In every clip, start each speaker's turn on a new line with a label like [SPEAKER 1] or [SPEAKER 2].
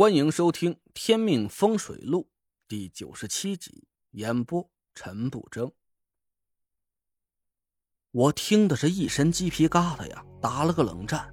[SPEAKER 1] 欢迎收听《天命风水录》第九十七集，演播陈不争。我听的是一身鸡皮疙瘩呀，打了个冷战。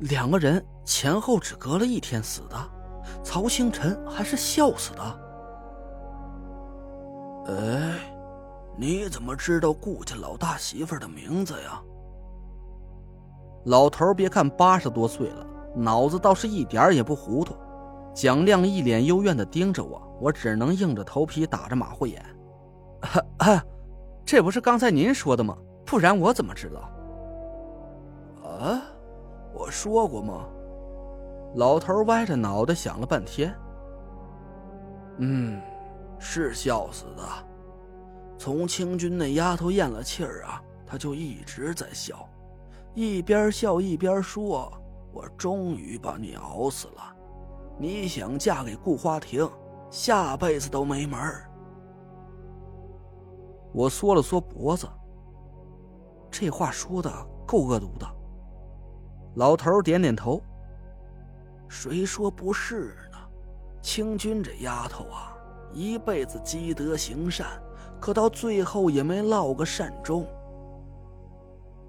[SPEAKER 1] 两个人前后只隔了一天死的，曹星辰还是笑死的。
[SPEAKER 2] 哎，你怎么知道顾家老大媳妇的名字呀？
[SPEAKER 1] 老头别看八十多岁了。脑子倒是一点也不糊涂，蒋亮一脸幽怨的盯着我，我只能硬着头皮打着马虎眼。这不是刚才您说的吗？不然我怎么知道？
[SPEAKER 2] 啊，我说过吗？
[SPEAKER 1] 老头歪着脑袋想了半天。
[SPEAKER 2] 嗯，是笑死的。从清军那丫头咽了气儿啊，他就一直在笑，一边笑一边说。我终于把你熬死了，你想嫁给顾花亭，下辈子都没门。
[SPEAKER 1] 我缩了缩脖子，这话说的够恶毒的。老头点点头，
[SPEAKER 2] 谁说不是呢？清君这丫头啊，一辈子积德行善，可到最后也没落个善终。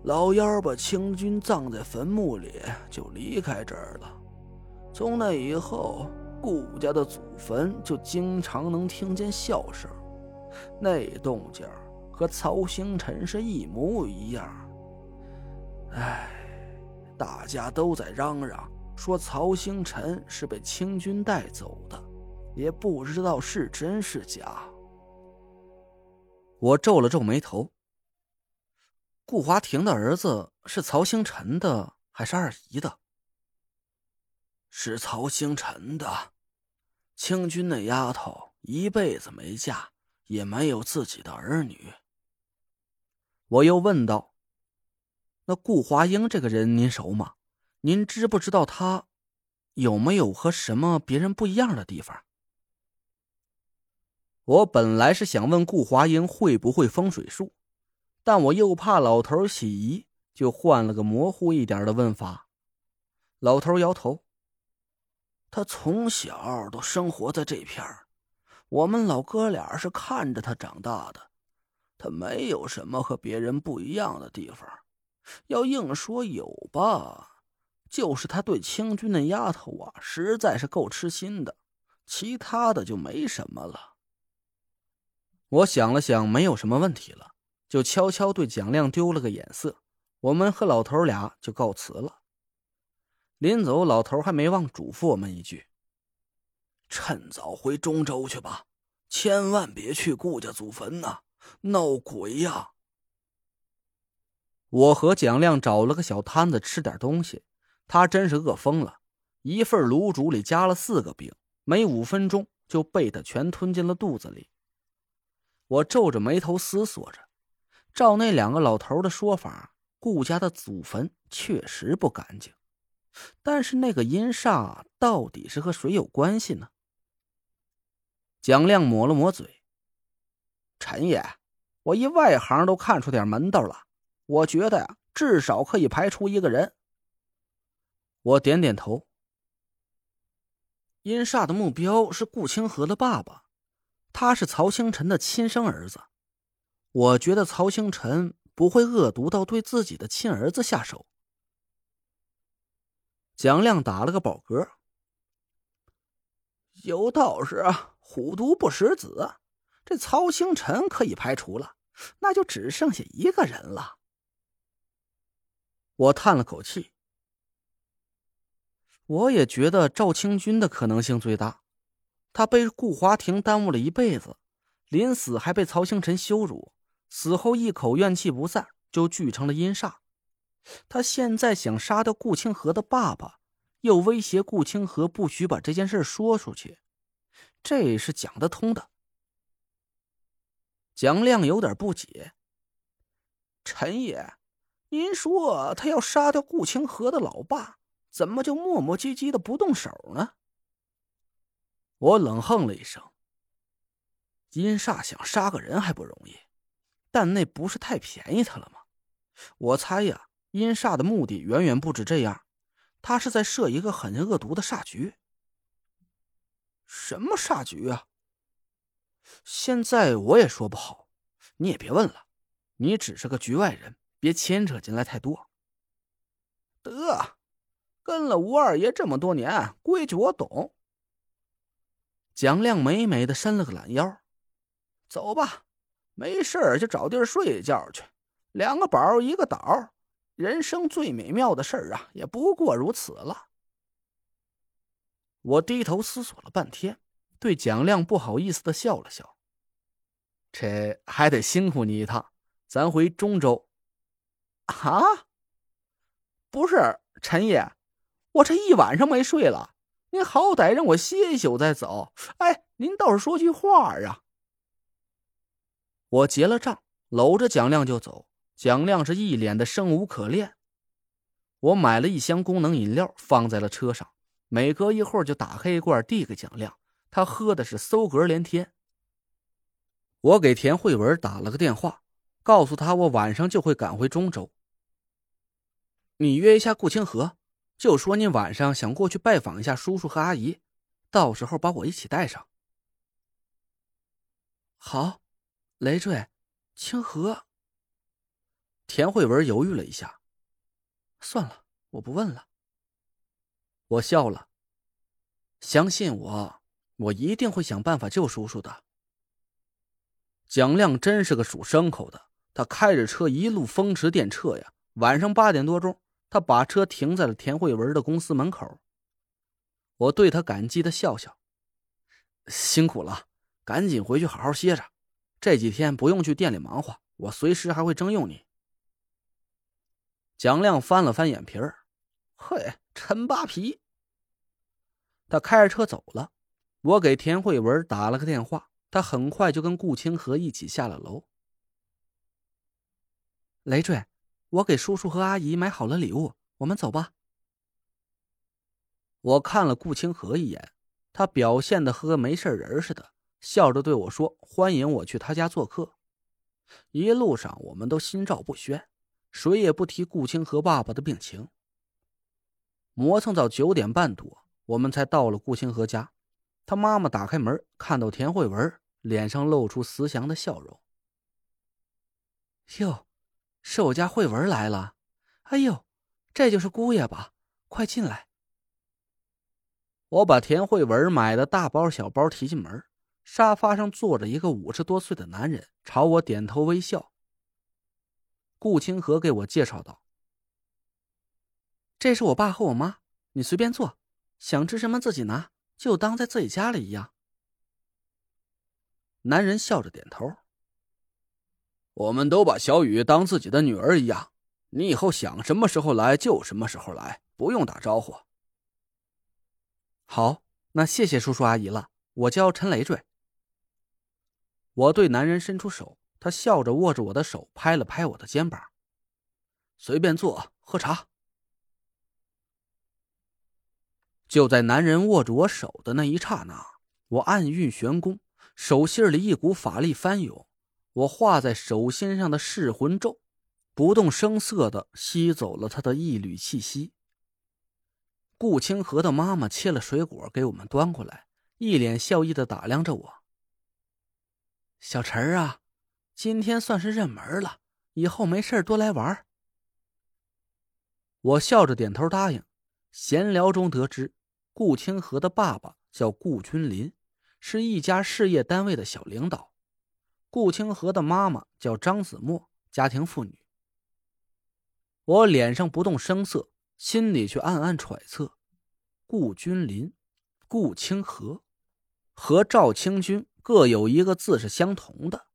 [SPEAKER 2] 老妖把清军葬在坟墓里，就离开这儿了。从那以后，顾家的祖坟就经常能听见笑声，那动静和曹星辰是一模一样。唉，大家都在嚷嚷说曹星辰是被清军带走的，也不知道是真是假。
[SPEAKER 1] 我皱了皱眉头。顾华亭的儿子是曹星辰的还是二姨的？
[SPEAKER 2] 是曹星辰的。清军那丫头一辈子没嫁，也没有自己的儿女。
[SPEAKER 1] 我又问道：“那顾华英这个人您熟吗？您知不知道他有没有和什么别人不一样的地方？”我本来是想问顾华英会不会风水术。但我又怕老头起疑，就换了个模糊一点的问法。老头摇头：“
[SPEAKER 2] 他从小都生活在这片儿，我们老哥俩是看着他长大的，他没有什么和别人不一样的地方。要硬说有吧，就是他对清军那丫头啊，实在是够痴心的，其他的就没什么了。”
[SPEAKER 1] 我想了想，没有什么问题了。就悄悄对蒋亮丢了个眼色，我们和老头俩就告辞了。临走，老头还没忘嘱咐我们一句：“
[SPEAKER 2] 趁早回中州去吧，千万别去顾家祖坟呐，闹鬼呀！”
[SPEAKER 1] 我和蒋亮找了个小摊子吃点东西，他真是饿疯了，一份卤煮里加了四个饼，没五分钟就被他全吞进了肚子里。我皱着眉头思索着。照那两个老头的说法，顾家的祖坟确实不干净，但是那个阴煞到底是和谁有关系呢？蒋亮抹了抹嘴：“陈爷，我一外行都看出点门道了。我觉得呀，至少可以排除一个人。”我点点头。阴煞的目标是顾清河的爸爸，他是曹星辰的亲生儿子。我觉得曹星辰不会恶毒到对自己的亲儿子下手。蒋亮打了个饱嗝。
[SPEAKER 2] 有道是“虎毒不食子”，这曹星辰可以排除了，那就只剩下一个人了。
[SPEAKER 1] 我叹了口气。我也觉得赵清军的可能性最大，他被顾华亭耽误了一辈子，临死还被曹星辰羞辱。死后一口怨气不散，就聚成了阴煞。他现在想杀掉顾清河的爸爸，又威胁顾清河不许把这件事说出去，这是讲得通的。蒋亮有点不解：“
[SPEAKER 2] 陈爷，您说他要杀掉顾清河的老爸，怎么就磨磨唧唧的不动手呢？”
[SPEAKER 1] 我冷哼了一声：“阴煞想杀个人还不容易。”但那不是太便宜他了吗？我猜呀，阴煞的目的远远不止这样，他是在设一个很恶毒的煞局，
[SPEAKER 2] 什么煞局啊？
[SPEAKER 1] 现在我也说不好，你也别问了，你只是个局外人，别牵扯进来太多。
[SPEAKER 2] 得，跟了吴二爷这么多年，规矩我懂。
[SPEAKER 1] 蒋亮美美的伸了个懒腰，
[SPEAKER 2] 走吧，没事儿就找地儿睡觉去。两个宝一个岛，人生最美妙的事儿啊，也不过如此了。
[SPEAKER 1] 我低头思索了半天，对蒋亮不好意思的笑了笑。这还得辛苦你一趟，咱回中州。
[SPEAKER 2] 啊？不是陈爷，我这一晚上没睡了，您好歹让我歇一宿再走。哎，您倒是说句话啊！
[SPEAKER 1] 我结了账，搂着蒋亮就走。蒋亮是一脸的生无可恋。我买了一箱功能饮料放在了车上，每隔一会儿就打开一罐递给蒋亮，他喝的是馊嗝连天。我给田慧文打了个电话，告诉他我晚上就会赶回中州。你约一下顾清河，就说你晚上想过去拜访一下叔叔和阿姨，到时候把我一起带上。
[SPEAKER 2] 好，累赘，清河。
[SPEAKER 1] 田慧文犹豫了一下，算了，我不问了。我笑了，相信我，我一定会想办法救叔叔的。蒋亮真是个属牲口的，他开着车一路风驰电掣呀。晚上八点多钟，他把车停在了田慧文的公司门口。我对他感激的笑笑，辛苦了，赶紧回去好好歇着。这几天不用去店里忙活，我随时还会征用你。蒋亮翻了翻眼皮儿，
[SPEAKER 2] 嘿，陈扒皮。
[SPEAKER 1] 他开着车走了。我给田慧文打了个电话，他很快就跟顾清河一起下了楼。累赘，我给叔叔和阿姨买好了礼物，我们走吧。我看了顾清河一眼，他表现的和个没事人似的，笑着对我说：“欢迎我去他家做客。”一路上，我们都心照不宣。谁也不提顾清河爸爸的病情。磨蹭到九点半多，我们才到了顾清河家。他妈妈打开门，看到田慧文，脸上露出慈祥的笑容。哟，是我家慧文来了。哎呦，这就是姑爷吧？快进来。我把田慧文买的大包小包提进门，沙发上坐着一个五十多岁的男人，朝我点头微笑。顾清河给我介绍道：“这是我爸和我妈，你随便坐，想吃什么自己拿，就当在自己家里一样。”男人笑着点头：“我们都把小雨当自己的女儿一样，你以后想什么时候来就什么时候来，不用打招呼。”好，那谢谢叔叔阿姨了。我叫陈累赘。我对男人伸出手。他笑着握着我的手，拍了拍我的肩膀：“随便坐，喝茶。”就在男人握住我手的那一刹那，我暗运玄功，手心里一股法力翻涌，我画在手心上的噬魂咒，不动声色的吸走了他的一缕气息。顾清河的妈妈切了水果给我们端过来，一脸笑意的打量着我：“小陈啊。”今天算是认门了，以后没事多来玩。我笑着点头答应。闲聊中得知，顾清河的爸爸叫顾君林，是一家事业单位的小领导；顾清河的妈妈叫张子墨，家庭妇女。我脸上不动声色，心里却暗暗揣测：顾君林、顾清河和赵清军各有一个字是相同的。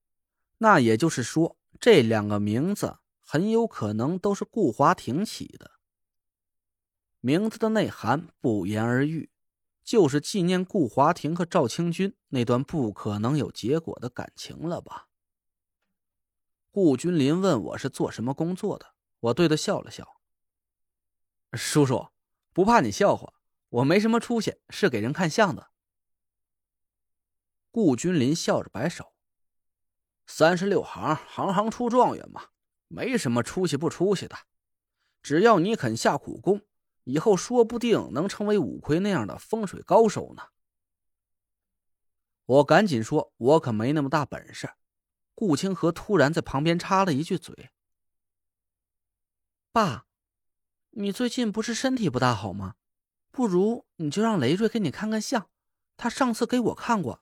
[SPEAKER 1] 那也就是说，这两个名字很有可能都是顾华庭起的。名字的内涵不言而喻，就是纪念顾华庭和赵清军那段不可能有结果的感情了吧？顾君林问我是做什么工作的，我对他笑了笑：“叔叔，不怕你笑话，我没什么出息，是给人看相的。”顾君林笑着摆手。三十六行，行行出状元嘛，没什么出息不出息的，只要你肯下苦功，以后说不定能成为五魁那样的风水高手呢。我赶紧说：“我可没那么大本事。”顾清河突然在旁边插了一句嘴：“爸，你最近不是身体不大好吗？不如你就让雷瑞给你看看相，他上次给我看过，